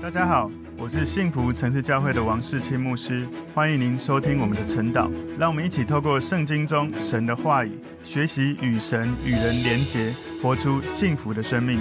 大家好，我是幸福城市教会的王世清牧师，欢迎您收听我们的晨祷。让我们一起透过圣经中神的话语，学习与神与人连结，活出幸福的生命。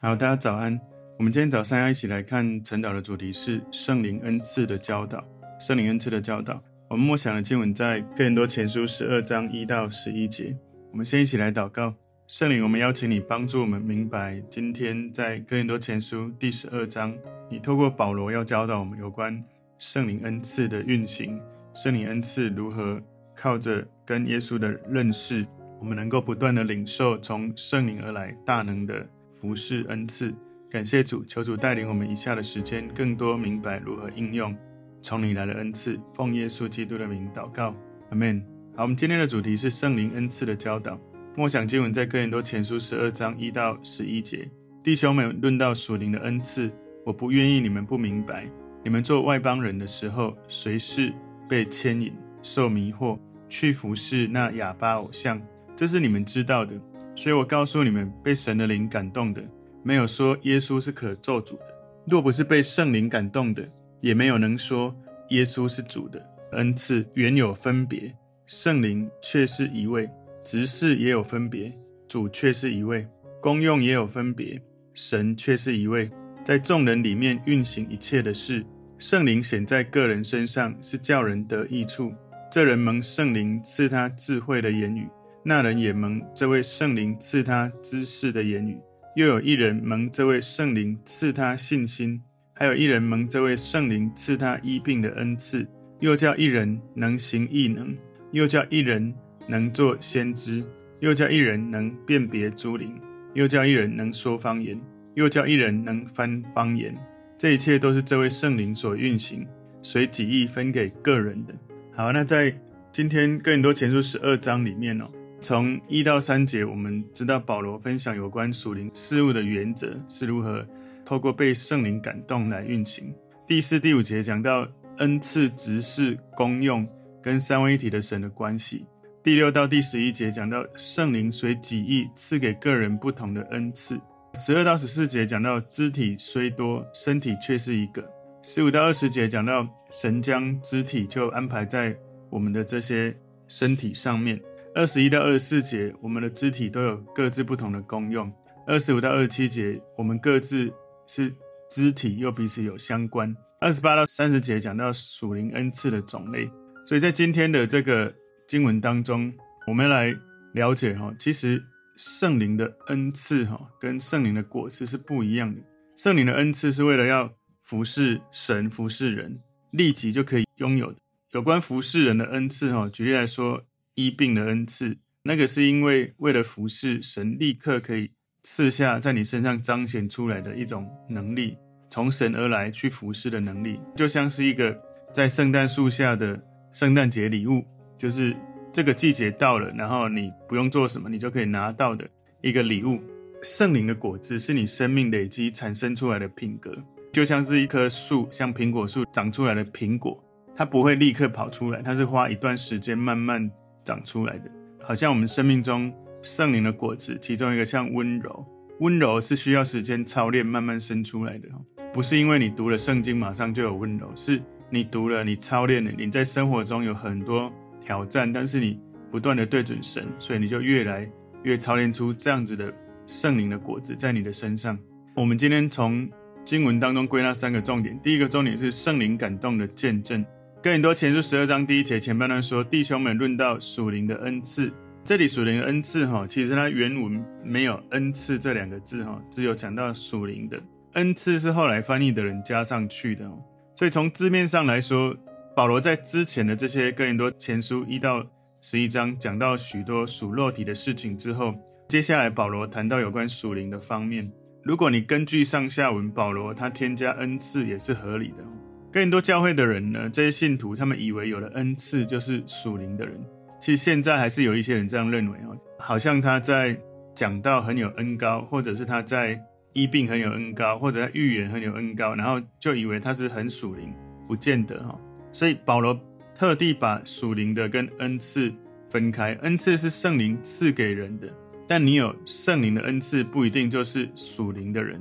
好，大家早安。我们今天早上要一起来看晨祷的主题是圣灵恩赐的教导。圣灵恩赐的教导，我们默想的经文在哥林多前书十二章一到十一节。我们先一起来祷告。圣灵，我们邀请你帮助我们明白，今天在哥林多前书第十二章，你透过保罗要教导我们有关圣灵恩赐的运行，圣灵恩赐如何靠着跟耶稣的认识，我们能够不断的领受从圣灵而来大能的服事恩赐。感谢主，求主带领我们以下的时间，更多明白如何应用从你来的恩赐。奉耶稣基督的名祷告，阿门。好，我们今天的主题是圣灵恩赐的教导。默想经文在哥林多前书十二章一到十一节，弟兄们，论到属灵的恩赐，我不愿意你们不明白。你们做外邦人的时候，随是被牵引、受迷惑，去服侍那哑巴偶像？这是你们知道的。所以我告诉你们，被神的灵感动的，没有说耶稣是可咒诅的；若不是被圣灵感动的，也没有能说耶稣是主的。恩赐原有分别，圣灵却是一位。职事也有分别，主却是一位；功用也有分别，神却是一位。在众人里面运行一切的事，圣灵显在个人身上，是叫人得益处。这人蒙圣灵赐他智慧的言语，那人也蒙这位圣灵赐他知识的言语。又有一人蒙这位圣灵赐他信心，还有一人蒙这位圣灵赐他医病的恩赐。又叫一人能行异能，又叫一人。能做先知，又叫一人能辨别诸灵，又叫一人能说方言，又叫一人能翻方言。这一切都是这位圣灵所运行，随己意分给个人的。好，那在今天更多前书十二章里面哦，从一到三节，我们知道保罗分享有关属灵事物的原则是如何透过被圣灵感动来运行。第四、第五节讲到恩赐、职事、功用跟三位一体的神的关系。第六到第十一节讲到圣灵随己意赐给个人不同的恩赐。十二到十四节讲到肢体虽多，身体却是一个。十五到二十节讲到神将肢体就安排在我们的这些身体上面。二十一到二十四节，我们的肢体都有各自不同的功用。二十五到二十七节，我们各自是肢体又彼此有相关。二十八到三十节讲到属灵恩赐的种类。所以在今天的这个。经文当中，我们来了解哈，其实圣灵的恩赐哈，跟圣灵的果子是不一样的。圣灵的恩赐是为了要服侍神、服侍人，立即就可以拥有的。有关服侍人的恩赐哈，举例来说，医病的恩赐，那个是因为为了服侍神，立刻可以赐下在你身上彰显出来的一种能力，从神而来去服侍的能力，就像是一个在圣诞树下的圣诞节礼物。就是这个季节到了，然后你不用做什么，你就可以拿到的一个礼物。圣灵的果子是你生命累积产生出来的品格，就像是一棵树，像苹果树长出来的苹果，它不会立刻跑出来，它是花一段时间慢慢长出来的。好像我们生命中圣灵的果子，其中一个像温柔，温柔是需要时间操练慢慢生出来的，不是因为你读了圣经马上就有温柔，是你读了，你操练了，你在生活中有很多。挑战，但是你不断的对准神，所以你就越来越操练出这样子的圣灵的果子在你的身上。我们今天从经文当中归纳三个重点，第一个重点是圣灵感动的见证。哥林多前书十二章第一节前半段说：“弟兄们，论到属灵的恩赐，这里属灵的恩赐哈，其实它原文没有恩赐这两个字哈，只有讲到属灵的恩赐是后来翻译的人加上去的，所以从字面上来说。”保罗在之前的这些哥林多前书一到十一章讲到许多属肉体的事情之后，接下来保罗谈到有关属灵的方面。如果你根据上下文，保罗他添加恩赐也是合理的。哥林多教会的人呢，这些信徒他们以为有了恩赐就是属灵的人，其实现在还是有一些人这样认为哦，好像他在讲道很有恩高，或者是他在医病很有恩高，或者在预言很有恩高，然后就以为他是很属灵，不见得哈。所以保罗特地把属灵的跟恩赐分开，恩赐是圣灵赐给人的，但你有圣灵的恩赐不一定就是属灵的人，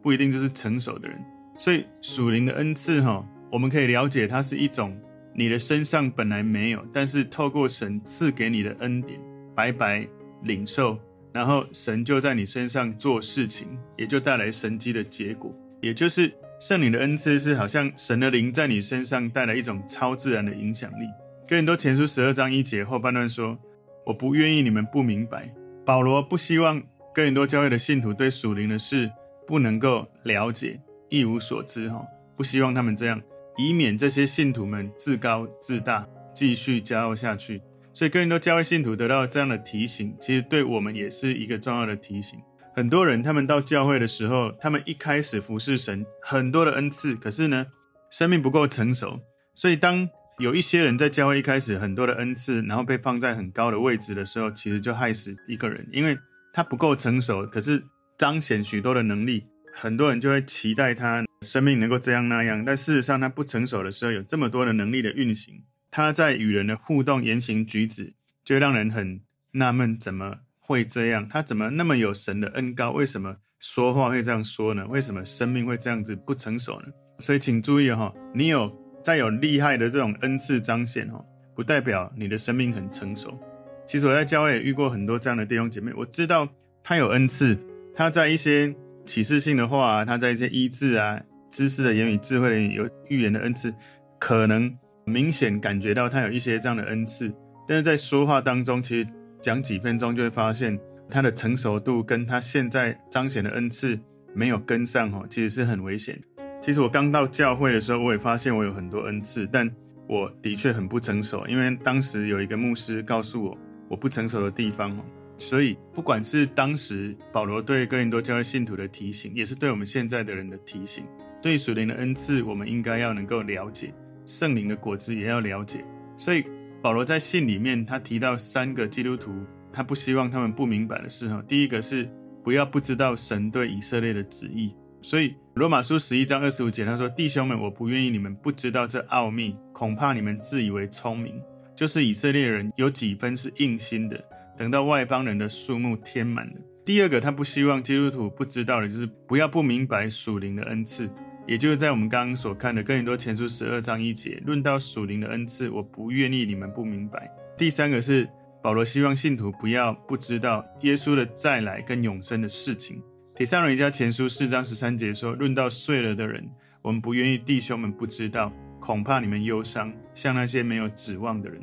不一定就是成熟的人。所以属灵的恩赐哈，我们可以了解它是一种你的身上本来没有，但是透过神赐给你的恩典，白白领受，然后神就在你身上做事情，也就带来神迹的结果。也就是圣灵的恩赐是好像神的灵在你身上带来一种超自然的影响力。哥林多前书十二章一节后半段说：“我不愿意你们不明白。”保罗不希望哥林多教会的信徒对属灵的事不能够了解，一无所知。哈，不希望他们这样，以免这些信徒们自高自大，继续骄傲下去。所以哥林多教会信徒得到这样的提醒，其实对我们也是一个重要的提醒。很多人他们到教会的时候，他们一开始服侍神，很多的恩赐，可是呢，生命不够成熟。所以当有一些人在教会一开始很多的恩赐，然后被放在很高的位置的时候，其实就害死一个人，因为他不够成熟，可是彰显许多的能力，很多人就会期待他生命能够这样那样，但事实上他不成熟的时候，有这么多的能力的运行。他在与人的互动、言行举止，就让人很纳闷，怎么会这样？他怎么那么有神的恩膏？为什么说话会这样说呢？为什么生命会这样子不成熟呢？所以请注意哈，你有再有厉害的这种恩赐彰显哈，不代表你的生命很成熟。其实我在教会也遇过很多这样的弟兄姐妹，我知道他有恩赐，他在一些启示性的话，他在一些医治啊、知识的言语、智慧的有预言的恩赐，可能。明显感觉到他有一些这样的恩赐，但是在说话当中，其实讲几分钟就会发现他的成熟度跟他现在彰显的恩赐没有跟上，哈，其实是很危险。其实我刚到教会的时候，我也发现我有很多恩赐，但我的确很不成熟，因为当时有一个牧师告诉我我不成熟的地方，所以不管是当时保罗对哥林多教会信徒的提醒，也是对我们现在的人的提醒，对属灵的恩赐，我们应该要能够了解。圣灵的果子也要了解，所以保罗在信里面他提到三个基督徒，他不希望他们不明白的事哈。第一个是不要不知道神对以色列的旨意，所以罗马书十一章二十五节他说：“弟兄们，我不愿意你们不知道这奥秘，恐怕你们自以为聪明，就是以色列人有几分是硬心的，等到外邦人的数目添满了。”第二个他不希望基督徒不知道的就是不要不明白属灵的恩赐。也就是在我们刚刚所看的哥林多前书十二章一节，论到属灵的恩赐，我不愿意你们不明白。第三个是保罗希望信徒不要不知道耶稣的再来跟永生的事情。帖撒罗尼迦前书四章十三节说，论到睡了的人，我们不愿意弟兄们不知道，恐怕你们忧伤，像那些没有指望的人。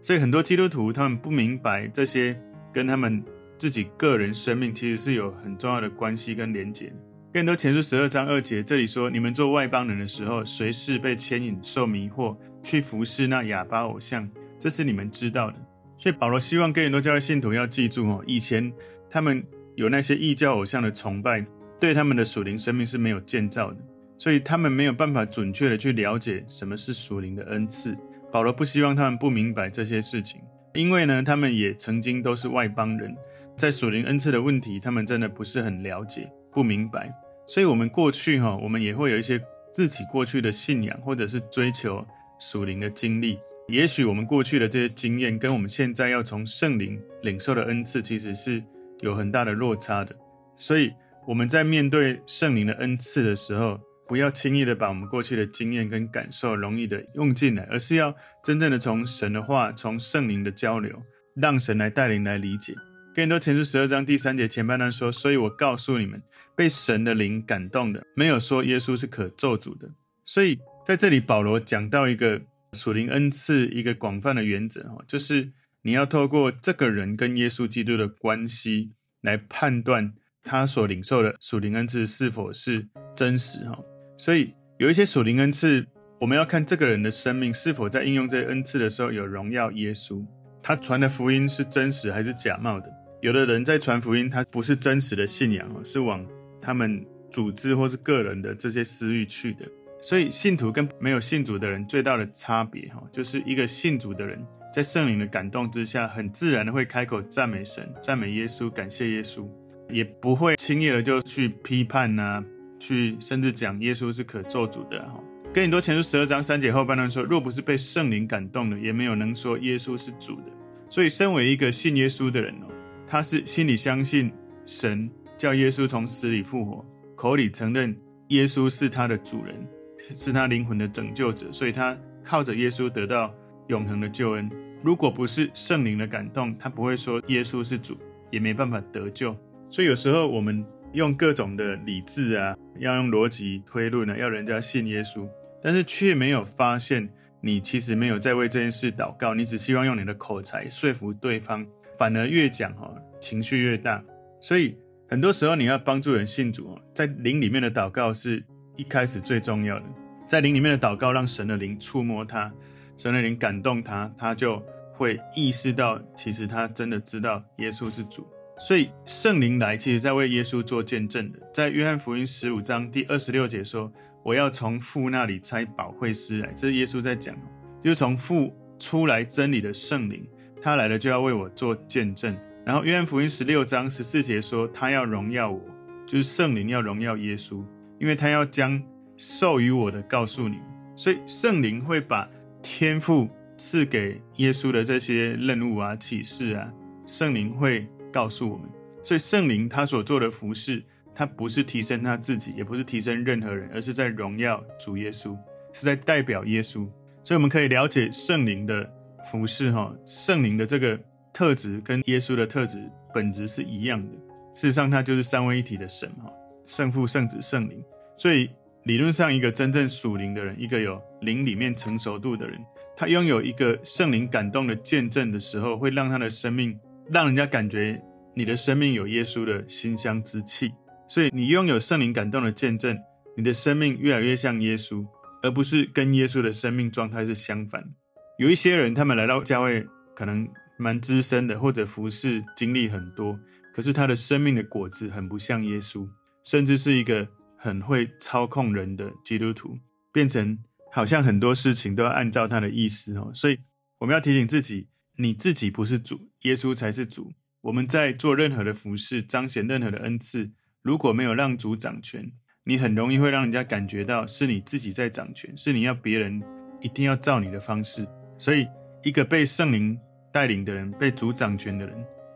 所以很多基督徒他们不明白这些跟他们自己个人生命其实是有很重要的关系跟连结。哥林多前书十二章二节，这里说：你们做外邦人的时候，随时被牵引、受迷惑，去服侍那哑巴偶像，这是你们知道的。所以保罗希望哥林多教会信徒要记住哦，以前他们有那些异教偶像的崇拜，对他们的属灵生命是没有建造的，所以他们没有办法准确的去了解什么是属灵的恩赐。保罗不希望他们不明白这些事情，因为呢，他们也曾经都是外邦人，在属灵恩赐的问题，他们真的不是很了解。不明白，所以我们过去哈，我们也会有一些自己过去的信仰，或者是追求属灵的经历。也许我们过去的这些经验，跟我们现在要从圣灵领受的恩赐，其实是有很大的落差的。所以我们在面对圣灵的恩赐的时候，不要轻易的把我们过去的经验跟感受容易的用进来，而是要真正的从神的话，从圣灵的交流，让神来带领来理解。哥林多前书十二章第三节前半段说：“所以我告诉你们，被神的灵感动的，没有说耶稣是可咒诅的。”所以在这里，保罗讲到一个属灵恩赐一个广泛的原则，哈，就是你要透过这个人跟耶稣基督的关系来判断他所领受的属灵恩赐是否是真实，哈。所以有一些属灵恩赐，我们要看这个人的生命是否在应用这些恩赐的时候有荣耀耶稣，他传的福音是真实还是假冒的。有的人在传福音，他不是真实的信仰，是往他们组织或是个人的这些私欲去的。所以，信徒跟没有信主的人最大的差别，哈，就是一个信主的人，在圣灵的感动之下，很自然的会开口赞美神、赞美耶稣、感谢耶稣，也不会轻易的就去批判呐，去甚至讲耶稣是可咒诅的，哈。哥林多前书十二章三节后半段说：若不是被圣灵感动的，也没有能说耶稣是主的。所以，身为一个信耶稣的人哦。他是心里相信神叫耶稣从死里复活，口里承认耶稣是他的主人，是他灵魂的拯救者，所以他靠着耶稣得到永恒的救恩。如果不是圣灵的感动，他不会说耶稣是主，也没办法得救。所以有时候我们用各种的理智啊，要用逻辑推论啊，要人家信耶稣，但是却没有发现你其实没有在为这件事祷告，你只希望用你的口才说服对方，反而越讲哈情绪越大。所以很多时候你要帮助人信主，在灵里面的祷告是一开始最重要的，在灵里面的祷告让神的灵触摸他。神的灵感动他，他就会意识到，其实他真的知道耶稣是主。所以圣灵来，其实在为耶稣做见证的。在约翰福音十五章第二十六节说：“我要从父那里差保惠师来。”这是耶稣在讲，就是从父出来真理的圣灵，他来了就要为我做见证。然后约翰福音十六章十四节说：“他要荣耀我，就是圣灵要荣耀耶稣，因为他要将授予我的告诉你们。”所以圣灵会把。天父赐给耶稣的这些任务啊、启示啊，圣灵会告诉我们。所以圣灵他所做的服事，他不是提升他自己，也不是提升任何人，而是在荣耀主耶稣，是在代表耶稣。所以我们可以了解圣灵的服事，哈，圣灵的这个特质跟耶稣的特质本质是一样的。事实上，他就是三位一体的神，哈，圣父、圣子、圣灵。所以。理论上，一个真正属灵的人，一个有灵里面成熟度的人，他拥有一个圣灵感动的见证的时候，会让他的生命让人家感觉你的生命有耶稣的馨香之气。所以，你拥有圣灵感动的见证，你的生命越来越像耶稣，而不是跟耶稣的生命状态是相反。有一些人，他们来到教会可能蛮资深的，或者服侍经历很多，可是他的生命的果子很不像耶稣，甚至是一个。很会操控人的基督徒，变成好像很多事情都要按照他的意思哦。所以我们要提醒自己，你自己不是主，耶稣才是主。我们在做任何的服事，彰显任何的恩赐，如果没有让主掌权，你很容易会让人家感觉到是你自己在掌权，是你要别人一定要照你的方式。所以，一个被圣灵带领的人，被主掌权的人，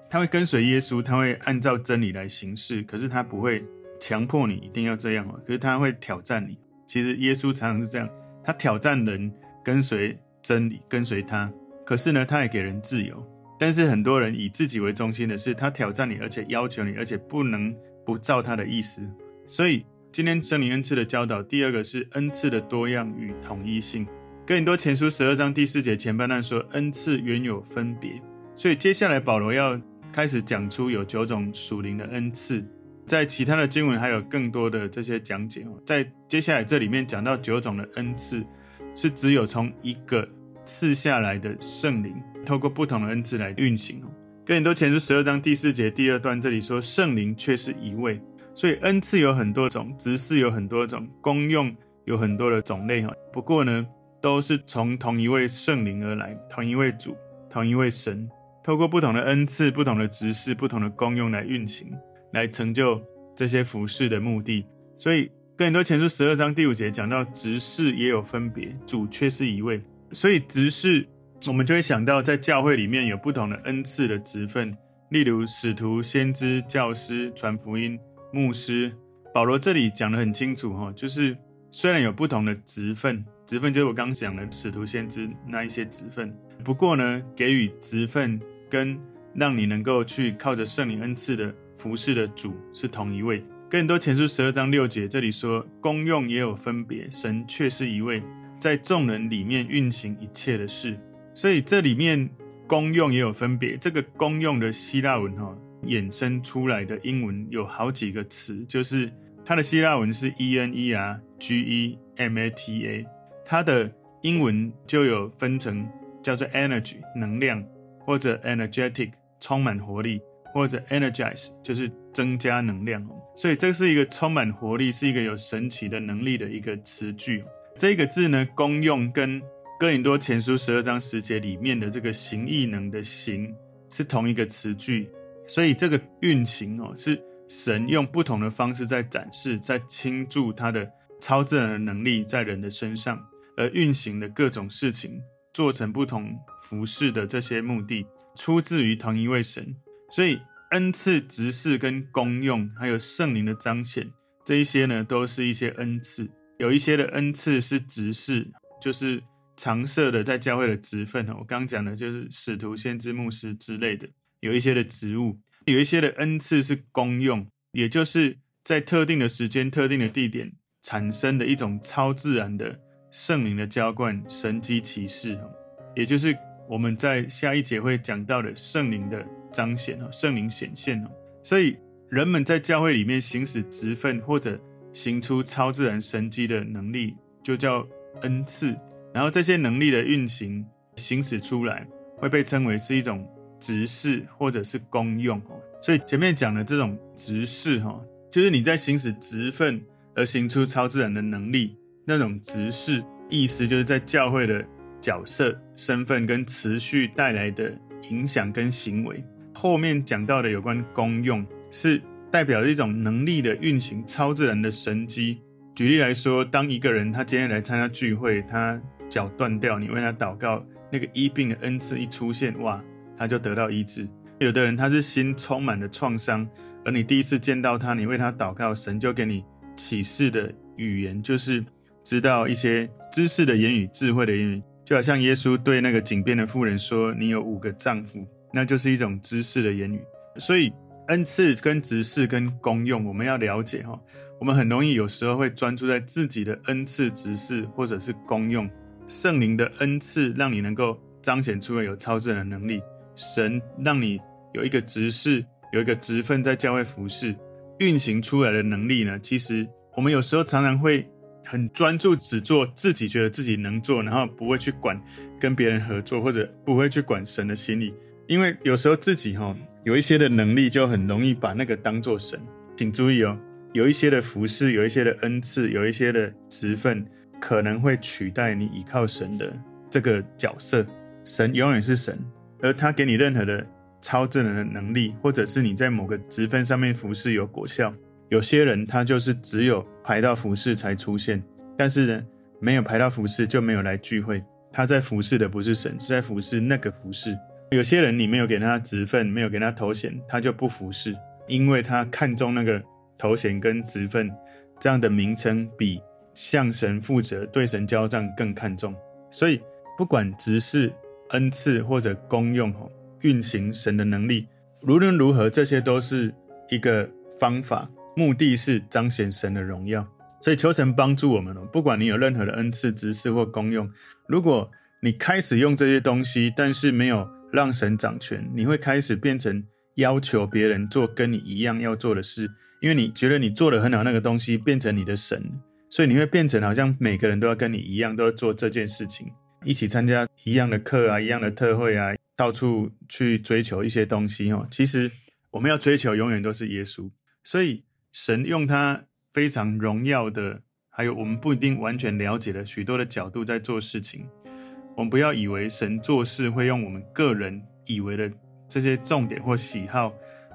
他会跟随耶稣，他会按照真理来行事，可是他不会。强迫你一定要这样哦，可是他会挑战你。其实耶稣常常是这样，他挑战人跟随真理，跟随他。可是呢，他也给人自由。但是很多人以自己为中心的是，他挑战你，而且要求你，而且不能不照他的意思。所以今天圣灵恩赐的教导，第二个是恩赐的多样与统一性。哥林多前书十二章第四节前半段说，恩赐原有分别。所以接下来保罗要开始讲出有九种属灵的恩赐。在其他的经文还有更多的这些讲解，在接下来这里面讲到九种的恩赐，是只有从一个赐下来的圣灵，透过不同的恩赐来运行哦。哥林多前书十二章第四节第二段这里说，圣灵却是一位，所以恩赐有很多种，职事有很多种，功用有很多的种类哈。不过呢，都是从同一位圣灵而来，同一位主，同一位神，透过不同的恩赐、不同的执事、不同的功用来运行。来成就这些服事的目的，所以哥林多前书十二章第五节讲到执事也有分别，主却是一位。所以执事，我们就会想到在教会里面有不同的恩赐的职分，例如使徒、先知、教师、传福音、牧师。保罗这里讲得很清楚哈，就是虽然有不同的职分，职分就是我刚讲的使徒、先知那一些职分，不过呢，给予职分跟让你能够去靠着圣灵恩赐的。服事的主是同一位。更多前书十二章六节这里说，功用也有分别，神却是一位，在众人里面运行一切的事。所以这里面功用也有分别。这个功用的希腊文哈衍生出来的英文有好几个词，就是它的希腊文是 e n e r g e m a t a，它的英文就有分成叫做 energy 能量或者 energetic 充满活力。或者 energize 就是增加能量哦，所以这是一个充满活力，是一个有神奇的能力的一个词句。这个字呢，功用跟哥林多前书十二章十节里面的这个行异能的行是同一个词句，所以这个运行哦，是神用不同的方式在展示，在倾注他的超自然的能力在人的身上，而运行的各种事情，做成不同服饰的这些目的，出自于同一位神。所以，恩赐、职事跟功用，还有圣灵的彰显，这一些呢，都是一些恩赐。有一些的恩赐是职事，就是常设的在教会的职分。我刚刚讲的就是使徒、先知、牧师之类的。有一些的职务，有一些的恩赐是功用，也就是在特定的时间、特定的地点产生的一种超自然的圣灵的浇灌、神迹奇事。也就是我们在下一节会讲到的圣灵的彰显哦，圣灵显现哦。所以人们在教会里面行使职分或者行出超自然神迹的能力，就叫恩赐。然后这些能力的运行、行使出来，会被称为是一种。职事或者是功用哦，所以前面讲的这种职事哈，就是你在行使职分而行出超自然的能力，那种执事意思就是在教会的角色、身份跟持续带来的影响跟行为。后面讲到的有关功用，是代表一种能力的运行、超自然的神迹。举例来说，当一个人他今天来参加聚会，他脚断掉，你为他祷告，那个医病的恩赐一出现，哇！他就得到医治。有的人他是心充满了创伤，而你第一次见到他，你为他祷告，神就给你启示的语言，就是知道一些知识的言语、智慧的言语。就好像耶稣对那个井边的妇人说：“你有五个丈夫”，那就是一种知识的言语。所以恩赐跟职事跟功用，我们要了解哈。我们很容易有时候会专注在自己的恩赐、职事或者是功用。圣灵的恩赐让你能够彰显出来有超自然的能力。神让你有一个职事，有一个职分在教会服侍运行出来的能力呢？其实我们有时候常常会很专注，只做自己觉得自己能做，然后不会去管跟别人合作，或者不会去管神的心意。因为有时候自己哈有一些的能力，就很容易把那个当做神。请注意哦，有一些的服侍，有一些的恩赐，有一些的职分，可能会取代你依靠神的这个角色。神永远是神。而他给你任何的超自然的能力，或者是你在某个职分上面服侍有果效。有些人他就是只有排到服侍才出现，但是呢，没有排到服侍就没有来聚会。他在服侍的不是神，是在服侍那个服侍。有些人你没有给他职分，没有给他头衔，他就不服侍，因为他看重那个头衔跟职分这样的名称，比向神负责、对神交账更看重。所以不管职事。恩赐或者功用，运行神的能力，无论如何，这些都是一个方法，目的是彰显神的荣耀。所以求神帮助我们哦，不管你有任何的恩赐、职事或功用，如果你开始用这些东西，但是没有让神掌权，你会开始变成要求别人做跟你一样要做的事，因为你觉得你做的很好，那个东西变成你的神，所以你会变成好像每个人都要跟你一样，都要做这件事情。一起参加一样的课啊，一样的特会啊，到处去追求一些东西哦。其实我们要追求永远都是耶稣，所以神用他非常荣耀的，还有我们不一定完全了解的许多的角度在做事情。我们不要以为神做事会用我们个人以为的这些重点或喜好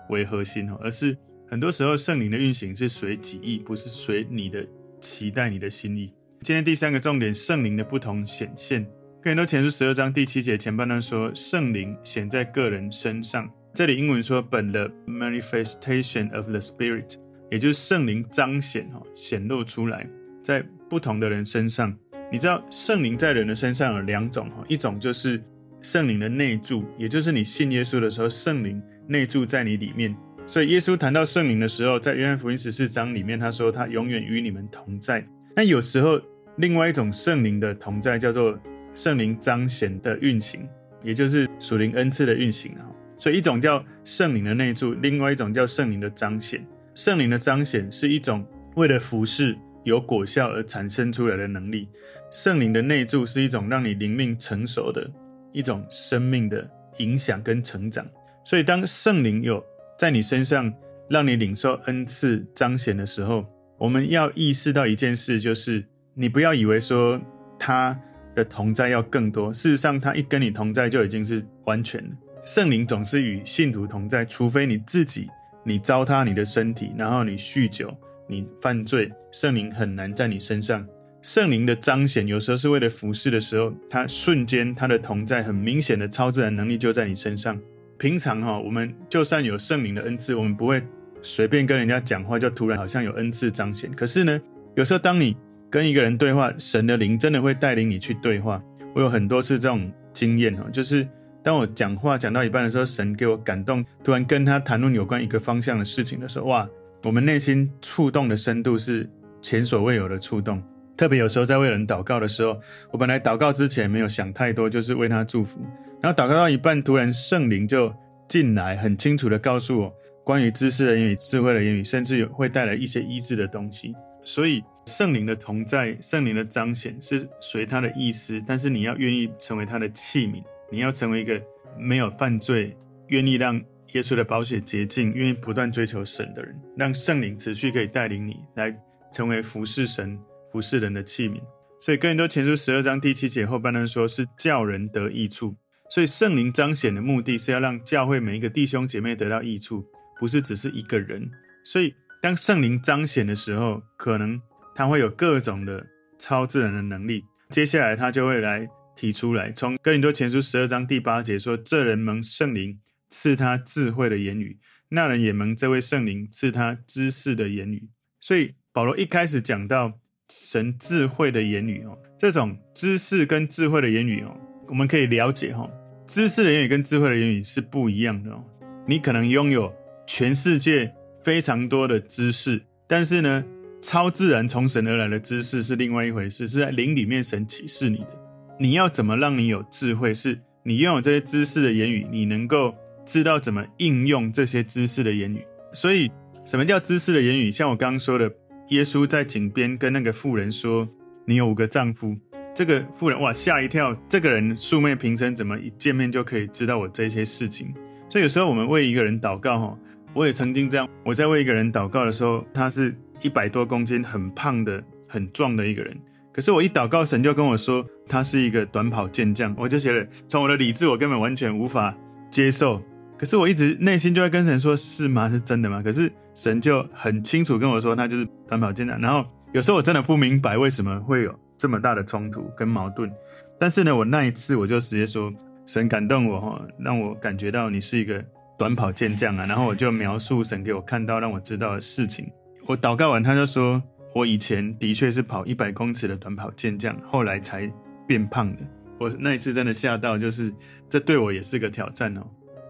为核心哦，而是很多时候圣灵的运行是随己意，不是随你的期待、你的心意。今天第三个重点，圣灵的不同显现。哥林多前书十二章第七节前半段说，圣灵显在个人身上。这里英文说本的 manifestation of the Spirit，也就是圣灵彰显哈，显露出来在不同的人身上。你知道圣灵在人的身上有两种哈，一种就是圣灵的内住，也就是你信耶稣的时候，圣灵内住在你里面。所以耶稣谈到圣灵的时候，在约翰福音十四章里面，他说他永远与你们同在。那有时候另外一种圣灵的同在叫做。圣灵彰显的运行，也就是属灵恩赐的运行啊。所以一种叫圣灵的内住，另外一种叫圣灵的彰显。圣灵的彰显是一种为了服侍有果效而产生出来的能力；圣灵的内住是一种让你灵命成熟的一种生命的影响跟成长。所以当圣灵有在你身上让你领受恩赐彰显的时候，我们要意识到一件事，就是你不要以为说他。的同在要更多。事实上，他一跟你同在就已经是完全了。圣灵总是与信徒同在，除非你自己你糟蹋你的身体，然后你酗酒、你犯罪，圣灵很难在你身上。圣灵的彰显有时候是为了服侍的时候，他瞬间他的同在很明显的超自然能力就在你身上。平常哈，我们就算有圣灵的恩赐，我们不会随便跟人家讲话，就突然好像有恩赐彰显。可是呢，有时候当你跟一个人对话，神的灵真的会带领你去对话。我有很多次这种经验哈，就是当我讲话讲到一半的时候，神给我感动，突然跟他谈论有关一个方向的事情的时候，哇，我们内心触动的深度是前所未有的触动。特别有时候在为人祷告的时候，我本来祷告之前没有想太多，就是为他祝福。然后祷告到一半，突然圣灵就进来，很清楚的告诉我关于知识的言语、智慧的言语，甚至有会带来一些医治的东西。所以圣灵的同在、圣灵的彰显是随他的意思，但是你要愿意成为他的器皿，你要成为一个没有犯罪、愿意让耶稣的宝血洁净、愿意不断追求神的人，让圣灵持续可以带领你来成为服侍神。服侍人的器皿，所以哥林多前书十二章第七节后半段说是叫人得益处，所以圣灵彰显的目的是要让教会每一个弟兄姐妹得到益处，不是只是一个人。所以当圣灵彰显的时候，可能他会有各种的超自然的能力。接下来他就会来提出来，从哥林多前书十二章第八节说，这人蒙圣灵赐他智慧的言语，那人也蒙这位圣灵赐他知识的言语。所以保罗一开始讲到。神智慧的言语哦，这种知识跟智慧的言语哦，我们可以了解哈，知识的言语跟智慧的言语是不一样的哦。你可能拥有全世界非常多的知识，但是呢，超自然从神而来的知识是另外一回事，是在灵里面神启示你的。你要怎么让你有智慧？是你拥有这些知识的言语，你能够知道怎么应用这些知识的言语。所以，什么叫知识的言语？像我刚刚说的。耶稣在井边跟那个妇人说：“你有五个丈夫。”这个妇人哇吓一跳，这个人素昧平生，怎么一见面就可以知道我这些事情？所以有时候我们为一个人祷告，哈，我也曾经这样。我在为一个人祷告的时候，他是一百多公斤，很胖的、很壮的一个人。可是我一祷告，神就跟我说，他是一个短跑健将。我就觉得，从我的理智，我根本完全无法接受。可是我一直内心就会跟神说：“是吗？是真的吗？”可是神就很清楚跟我说：“他就是短跑健将。”然后有时候我真的不明白为什么会有这么大的冲突跟矛盾。但是呢，我那一次我就直接说：“神感动我哈，让我感觉到你是一个短跑健将啊。”然后我就描述神给我看到让我知道的事情。我祷告完，他就说：“我以前的确是跑一百公尺的短跑健将，后来才变胖的。”我那一次真的吓到，就是这对我也是个挑战哦。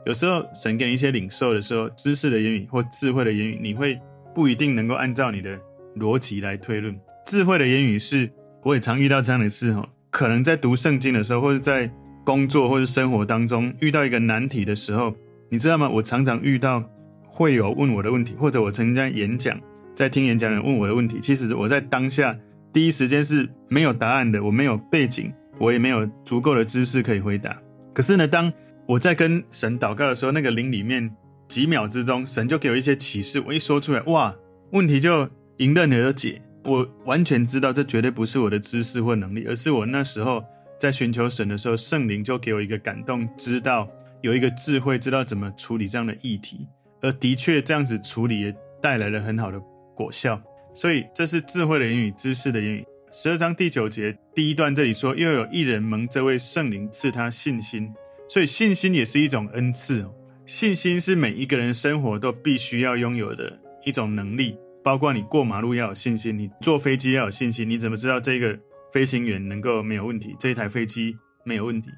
有时候神给你一些领受的时候，知识的言语或智慧的言语，你会不一定能够按照你的逻辑来推论。智慧的言语是，我也常遇到这样的事哈，可能在读圣经的时候，或者在工作或者生活当中遇到一个难题的时候，你知道吗？我常常遇到会有问我的问题，或者我曾经在演讲，在听演讲人问我的问题，其实我在当下第一时间是没有答案的，我没有背景，我也没有足够的知识可以回答。可是呢，当我在跟神祷告的时候，那个灵里面几秒之中，神就给我一些启示。我一说出来，哇，问题就迎刃而解。我完全知道这绝对不是我的知识或能力，而是我那时候在寻求神的时候，圣灵就给我一个感动，知道有一个智慧，知道怎么处理这样的议题。而的确这样子处理也带来了很好的果效。所以这是智慧的言语，知识的言语。十二章第九节第一段这里说，又有一人蒙这位圣灵赐他信心。所以信心也是一种恩赐。信心是每一个人生活都必须要拥有的一种能力，包括你过马路要有信心，你坐飞机要有信心。你怎么知道这个飞行员能够没有问题？这一台飞机没有问题？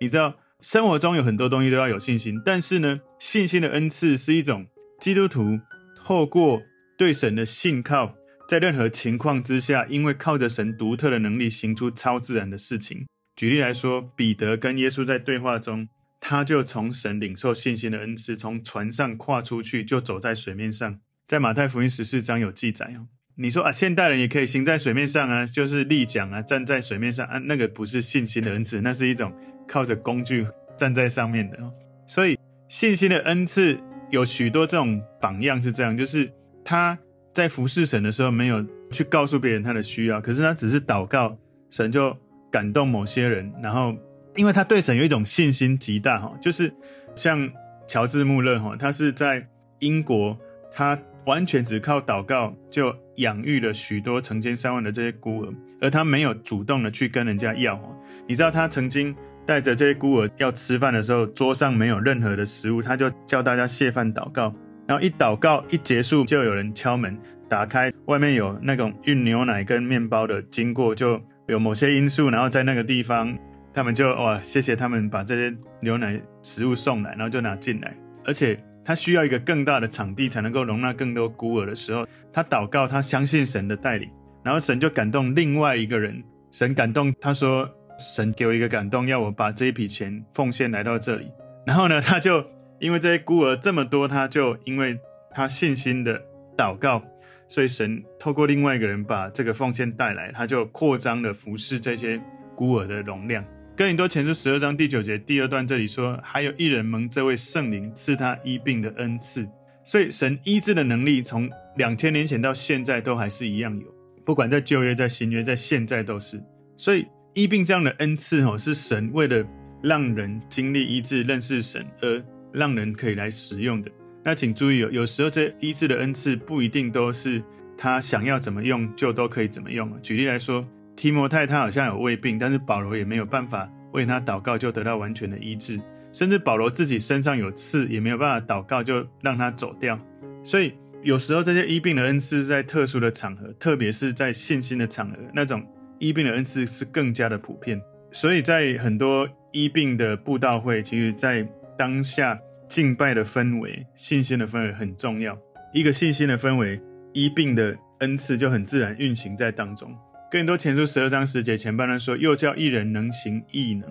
你知道生活中有很多东西都要有信心，但是呢，信心的恩赐是一种基督徒透过对神的信靠，在任何情况之下，因为靠着神独特的能力，行出超自然的事情。举例来说，彼得跟耶稣在对话中，他就从神领受信心的恩赐，从船上跨出去，就走在水面上。在马太福音十四章有记载哦。你说啊，现代人也可以行在水面上啊，就是立桨啊，站在水面上啊，那个不是信心的恩赐，那是一种靠着工具站在上面的。所以信心的恩赐有许多这种榜样是这样，就是他在服侍神的时候没有去告诉别人他的需要，可是他只是祷告，神就。感动某些人，然后因为他对神有一种信心极大哈，就是像乔治·穆勒哈，他是在英国，他完全只靠祷告就养育了许多成千上万的这些孤儿，而他没有主动的去跟人家要。你知道他曾经带着这些孤儿要吃饭的时候，桌上没有任何的食物，他就叫大家谢饭祷告，然后一祷告一结束，就有人敲门，打开，外面有那种运牛奶跟面包的经过，就有某些因素，然后在那个地方，他们就哇，谢谢他们把这些牛奶食物送来，然后就拿进来，而且他需要一个更大的场地才能够容纳更多孤儿的时候，他祷告，他相信神的带领，然后神就感动另外一个人，神感动他说，神给我一个感动，要我把这一笔钱奉献来到这里，然后呢，他就。因为这些孤儿这么多，他就因为他信心的祷告，所以神透过另外一个人把这个奉献带来，他就扩张了服侍这些孤儿的容量。哥林多前书十二章第九节第二段这里说，还有一人蒙这位圣灵赐他医病的恩赐，所以神医治的能力从两千年前到现在都还是一样有，不管在旧约、在新约、在现在都是。所以医病这样的恩赐哦，是神为了让人经历医治、认识神而。让人可以来使用的。那请注意，有有时候这医治的恩赐不一定都是他想要怎么用就都可以怎么用。举例来说，提摩太他好像有胃病，但是保罗也没有办法为他祷告就得到完全的医治，甚至保罗自己身上有刺，也没有办法祷告就让他走掉。所以有时候这些医病的恩赐在特殊的场合，特别是在信心的场合，那种医病的恩赐是更加的普遍。所以在很多医病的布道会，其实在当下。敬拜的氛围、信心的氛围很重要。一个信心的氛围，医病的恩赐就很自然运行在当中。哥林多前书十二章十节前半段说：“又叫一人能行异能。”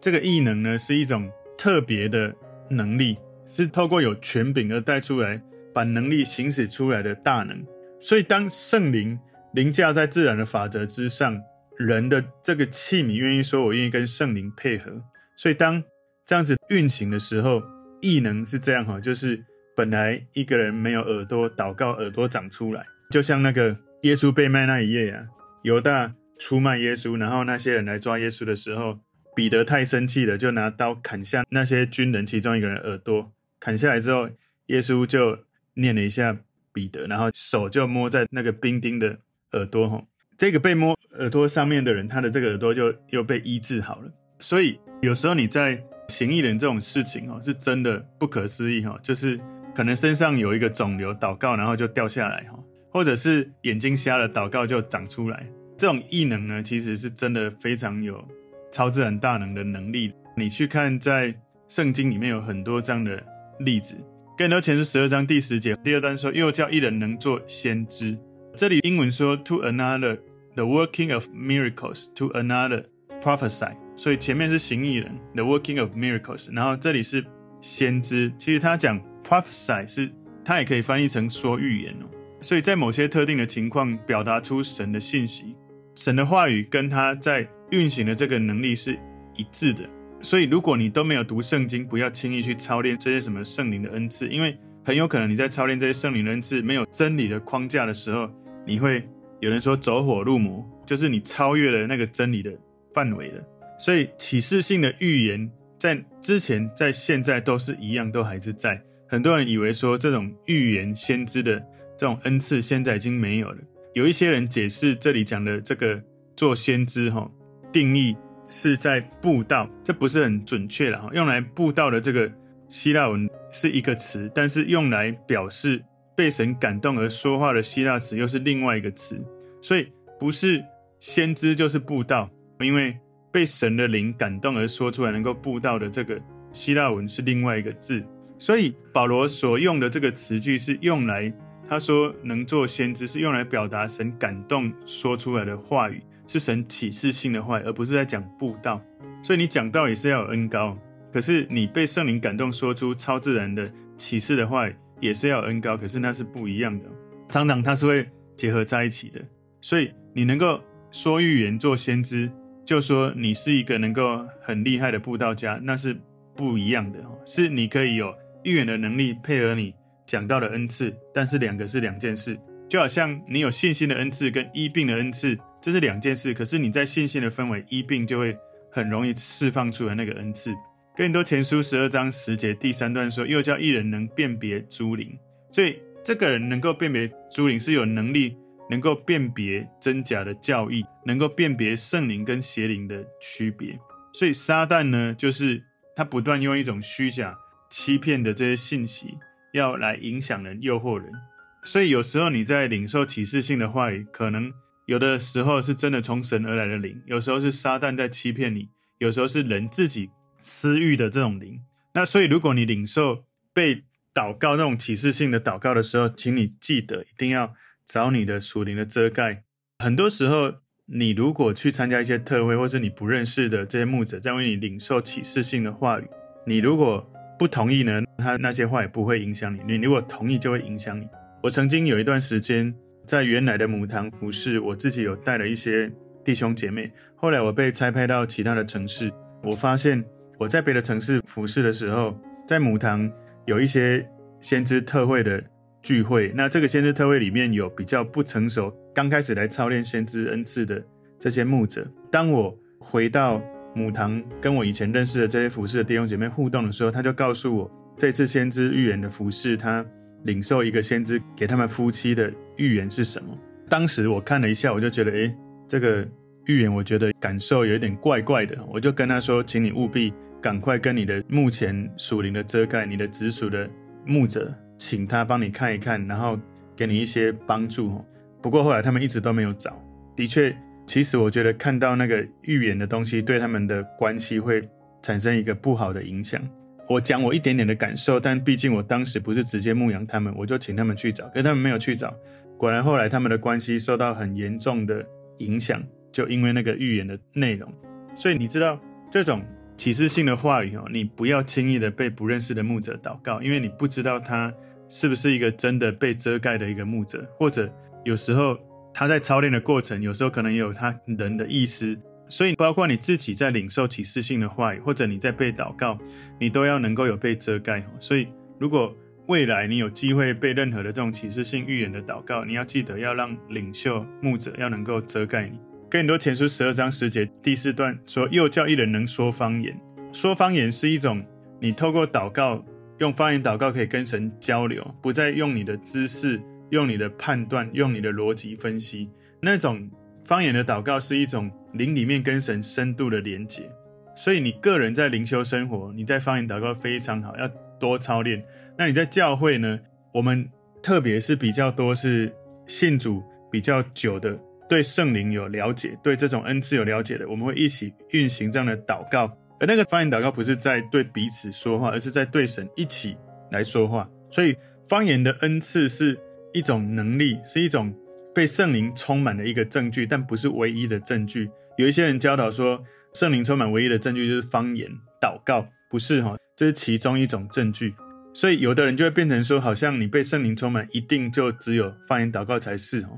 这个异能呢，是一种特别的能力，是透过有权柄而带出来，把能力行使出来的大能。所以，当圣灵凌驾在自然的法则之上，人的这个器皿愿意说：“我愿意跟圣灵配合。”所以，当这样子运行的时候，异能是这样哈，就是本来一个人没有耳朵，祷告耳朵长出来，就像那个耶稣被卖那一夜啊，犹大出卖耶稣，然后那些人来抓耶稣的时候，彼得太生气了，就拿刀砍下那些军人其中一个人耳朵，砍下来之后，耶稣就念了一下彼得，然后手就摸在那个兵丁的耳朵哈，这个被摸耳朵上面的人，他的这个耳朵就又被医治好了。所以有时候你在。行异人这种事情哦，是真的不可思议哈，就是可能身上有一个肿瘤，祷告然后就掉下来哈，或者是眼睛瞎了，祷告就长出来。这种异能呢，其实是真的非常有超自然大能的能力。你去看在圣经里面有很多这样的例子。哥林多前书十二章第十节第二段说，又叫一人能做先知。这里英文说，to another the working of miracles，to another prophesy。所以前面是行异人，the working of miracles，然后这里是先知。其实他讲 prophesy 是，他也可以翻译成说预言哦。所以在某些特定的情况，表达出神的信息，神的话语跟他在运行的这个能力是一致的。所以如果你都没有读圣经，不要轻易去操练这些什么圣灵的恩赐，因为很有可能你在操练这些圣灵的恩赐没有真理的框架的时候，你会有人说走火入魔，就是你超越了那个真理的范围了。所以启示性的预言在之前、在现在都是一样，都还是在。很多人以为说这种预言先知的这种恩赐现在已经没有了。有一些人解释这里讲的这个做先知哈，定义是在布道，这不是很准确了哈。用来布道的这个希腊文是一个词，但是用来表示被神感动而说话的希腊词又是另外一个词。所以不是先知就是布道，因为。被神的灵感动而说出来能够布道的这个希腊文是另外一个字，所以保罗所用的这个词句是用来，他说能做先知是用来表达神感动说出来的话语，是神启示性的话语，而不是在讲布道。所以你讲道也是要有恩高，可是你被圣灵感动说出超自然的启示的话，也是要有恩高，可是那是不一样的，常常它是会结合在一起的。所以你能够说预言做先知。就说你是一个能够很厉害的布道家，那是不一样的。是你可以有预言的能力，配合你讲到的恩赐，但是两个是两件事。就好像你有信心的恩赐跟医病的恩赐，这是两件事。可是你在信心的氛围，医病就会很容易释放出来那个恩赐。更多前书十二章十节第三段说，又叫一人能辨别诸灵，所以这个人能够辨别诸灵是有能力。能够辨别真假的教义，能够辨别圣灵跟邪灵的区别。所以撒旦呢，就是他不断用一种虚假、欺骗的这些信息，要来影响人、诱惑人。所以有时候你在领受启示性的话语，可能有的时候是真的从神而来的灵，有时候是撒旦在欺骗你，有时候是人自己私欲的这种灵。那所以如果你领受被祷告那种启示性的祷告的时候，请你记得一定要找你的属灵的遮盖。很多时候，你如果去参加一些特会，或是你不认识的这些牧者在为你领受启示性的话语，你如果不同意呢，他那些话也不会影响你；你如果同意，就会影响你。我曾经有一段时间在原来的母堂服侍，我自己有带了一些弟兄姐妹。后来我被差派到其他的城市，我发现我在别的城市服侍的时候，在母堂。有一些先知特会的聚会，那这个先知特会里面有比较不成熟，刚开始来操练先知恩赐的这些牧者。当我回到母堂，跟我以前认识的这些服侍的弟兄姐妹互动的时候，他就告诉我，这次先知预言的服侍，他领受一个先知给他们夫妻的预言是什么？当时我看了一下，我就觉得，诶，这个预言我觉得感受有点怪怪的，我就跟他说，请你务必。赶快跟你的目前属灵的遮盖，你的直属的牧者，请他帮你看一看，然后给你一些帮助。不过后来他们一直都没有找。的确，其实我觉得看到那个预言的东西，对他们的关系会产生一个不好的影响。我讲我一点点的感受，但毕竟我当时不是直接牧养他们，我就请他们去找，可是他们没有去找。果然后来他们的关系受到很严重的影响，就因为那个预言的内容。所以你知道这种。启示性的话语哦，你不要轻易的被不认识的牧者祷告，因为你不知道他是不是一个真的被遮盖的一个牧者，或者有时候他在操练的过程，有时候可能也有他人的意思，所以包括你自己在领受启示性的话语，或者你在被祷告，你都要能够有被遮盖。所以如果未来你有机会被任何的这种启示性预言的祷告，你要记得要让领袖牧者要能够遮盖你。哥林多前书十二章十节第四段说：“又叫一人能说方言。说方言是一种你透过祷告，用方言祷告可以跟神交流，不再用你的知识、用你的判断、用你的逻辑分析。那种方言的祷告是一种灵里面跟神深度的连结。所以你个人在灵修生活，你在方言祷告非常好，要多操练。那你在教会呢？我们特别是比较多是信主比较久的。”对圣灵有了解，对这种恩赐有了解的，我们会一起运行这样的祷告。而那个方言祷告不是在对彼此说话，而是在对神一起来说话。所以方言的恩赐是一种能力，是一种被圣灵充满的一个证据，但不是唯一的证据。有一些人教导说，圣灵充满唯一的证据就是方言祷告，不是哈，这是其中一种证据。所以有的人就会变成说，好像你被圣灵充满，一定就只有方言祷告才是哈。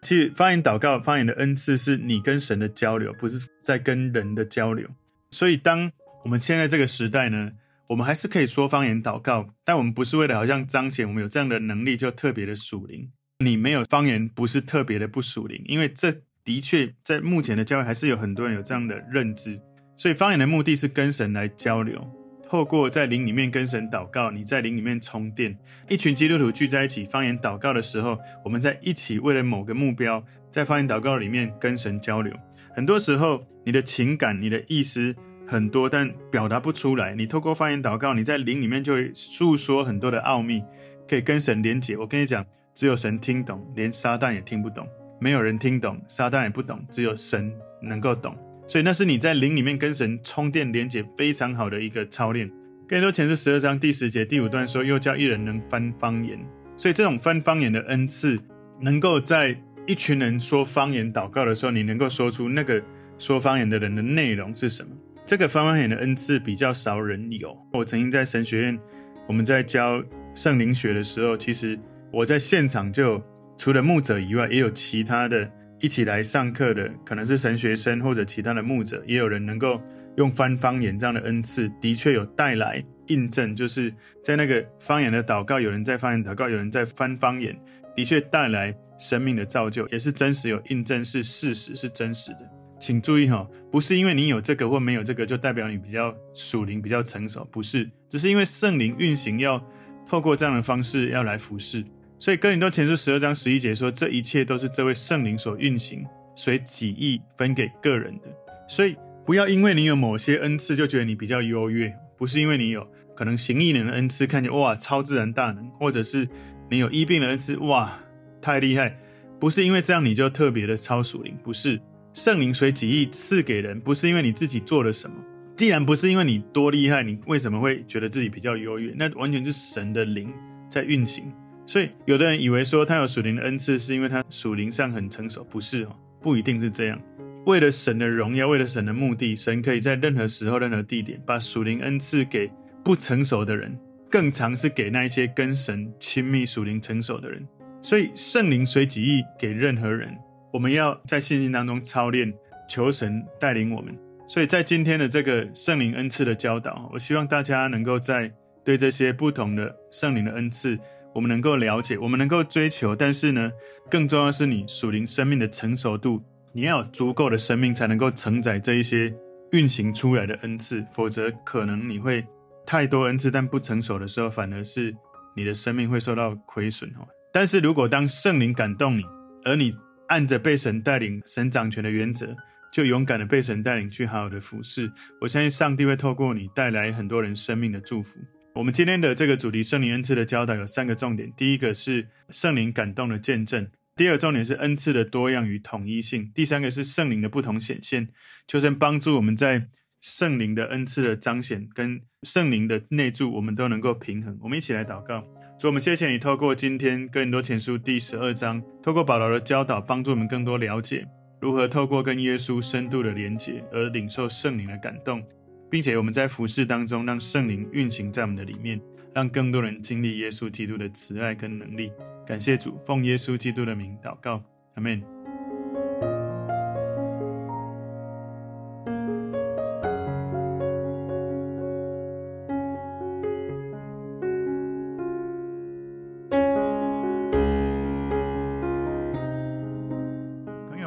其实方言祷告、方言的恩赐是你跟神的交流，不是在跟人的交流。所以，当我们现在这个时代呢，我们还是可以说方言祷告，但我们不是为了好像彰显我们有这样的能力就特别的属灵。你没有方言，不是特别的不属灵，因为这的确在目前的教会还是有很多人有这样的认知。所以，方言的目的是跟神来交流。透过在灵里面跟神祷告，你在灵里面充电。一群基督徒聚在一起方言祷告的时候，我们在一起为了某个目标，在方言祷告里面跟神交流。很多时候，你的情感、你的意思很多，但表达不出来。你透过方言祷告，你在灵里面就会诉说很多的奥秘，可以跟神连结。我跟你讲，只有神听懂，连撒旦也听不懂。没有人听懂，撒旦也不懂，只有神能够懂。所以那是你在灵里面跟神充电连结非常好的一个操练。哥林多前书十二章第十节第五段说：“又叫一人能翻方言。”所以这种翻方言的恩赐，能够在一群人说方言祷告的时候，你能够说出那个说方言的人的内容是什么？这个翻方言的恩赐比较少人有。我曾经在神学院，我们在教圣灵学的时候，其实我在现场就除了牧者以外，也有其他的。一起来上课的可能是神学生或者其他的牧者，也有人能够用翻方言这样的恩赐，的确有带来印证，就是在那个方言的祷告，有人在方言祷告，有人在翻方言，的确带来生命的造就，也是真实有印证，是事实，是真实的。请注意哈，不是因为你有这个或没有这个，就代表你比较属灵、比较成熟，不是，只是因为圣灵运行要透过这样的方式要来服侍。所以哥林多前书十二章十一节说，这一切都是这位圣灵所运行，随己意分给个人的。所以不要因为你有某些恩赐，就觉得你比较优越，不是因为你有，可能行异能的恩赐，看见哇超自然大能，或者是你有医病的恩赐，哇太厉害，不是因为这样你就特别的超属灵，不是圣灵随己意赐给人，不是因为你自己做了什么。既然不是因为你多厉害，你为什么会觉得自己比较优越？那完全是神的灵在运行。所以有的人以为说他有属灵的恩赐，是因为他属灵上很成熟，不是哦，不一定是这样。为了神的荣耀，为了神的目的，神可以在任何时候、任何地点，把属灵恩赐给不成熟的人，更常是给那一些跟神亲密、属灵成熟的人。所以圣灵随己意给任何人，我们要在信心当中操练，求神带领我们。所以在今天的这个圣灵恩赐的教导，我希望大家能够在对这些不同的圣灵的恩赐，我们能够了解，我们能够追求。但是呢，更重要的是你属灵生命的成熟度，你要有足够的生命才能够承载这一些运行出来的恩赐，否则可能你会太多恩赐，但不成熟的时候，反而是你的生命会受到亏损哦。但是如果当圣灵感动你，而你按着被神带领、神掌权的原则，就勇敢的被神带领去好好的服侍，我相信上帝会透过你带来很多人生命的祝福。我们今天的这个主题圣灵恩赐的教导有三个重点：第一个是圣灵感动的见证；第二重点是恩赐的多样与统一性；第三个是圣灵的不同显现。求神帮助我们在圣灵的恩赐的彰显跟圣灵的内住，我们都能够平衡。我们一起来祷告，主，我们谢谢你透过今天更多前书第十二章，透过保罗的教导，帮助我们更多了解。如何透过跟耶稣深度的连结而领受圣灵的感动，并且我们在服事当中让圣灵运行在我们的里面，让更多人经历耶稣基督的慈爱跟能力。感谢主，奉耶稣基督的名祷告，阿门。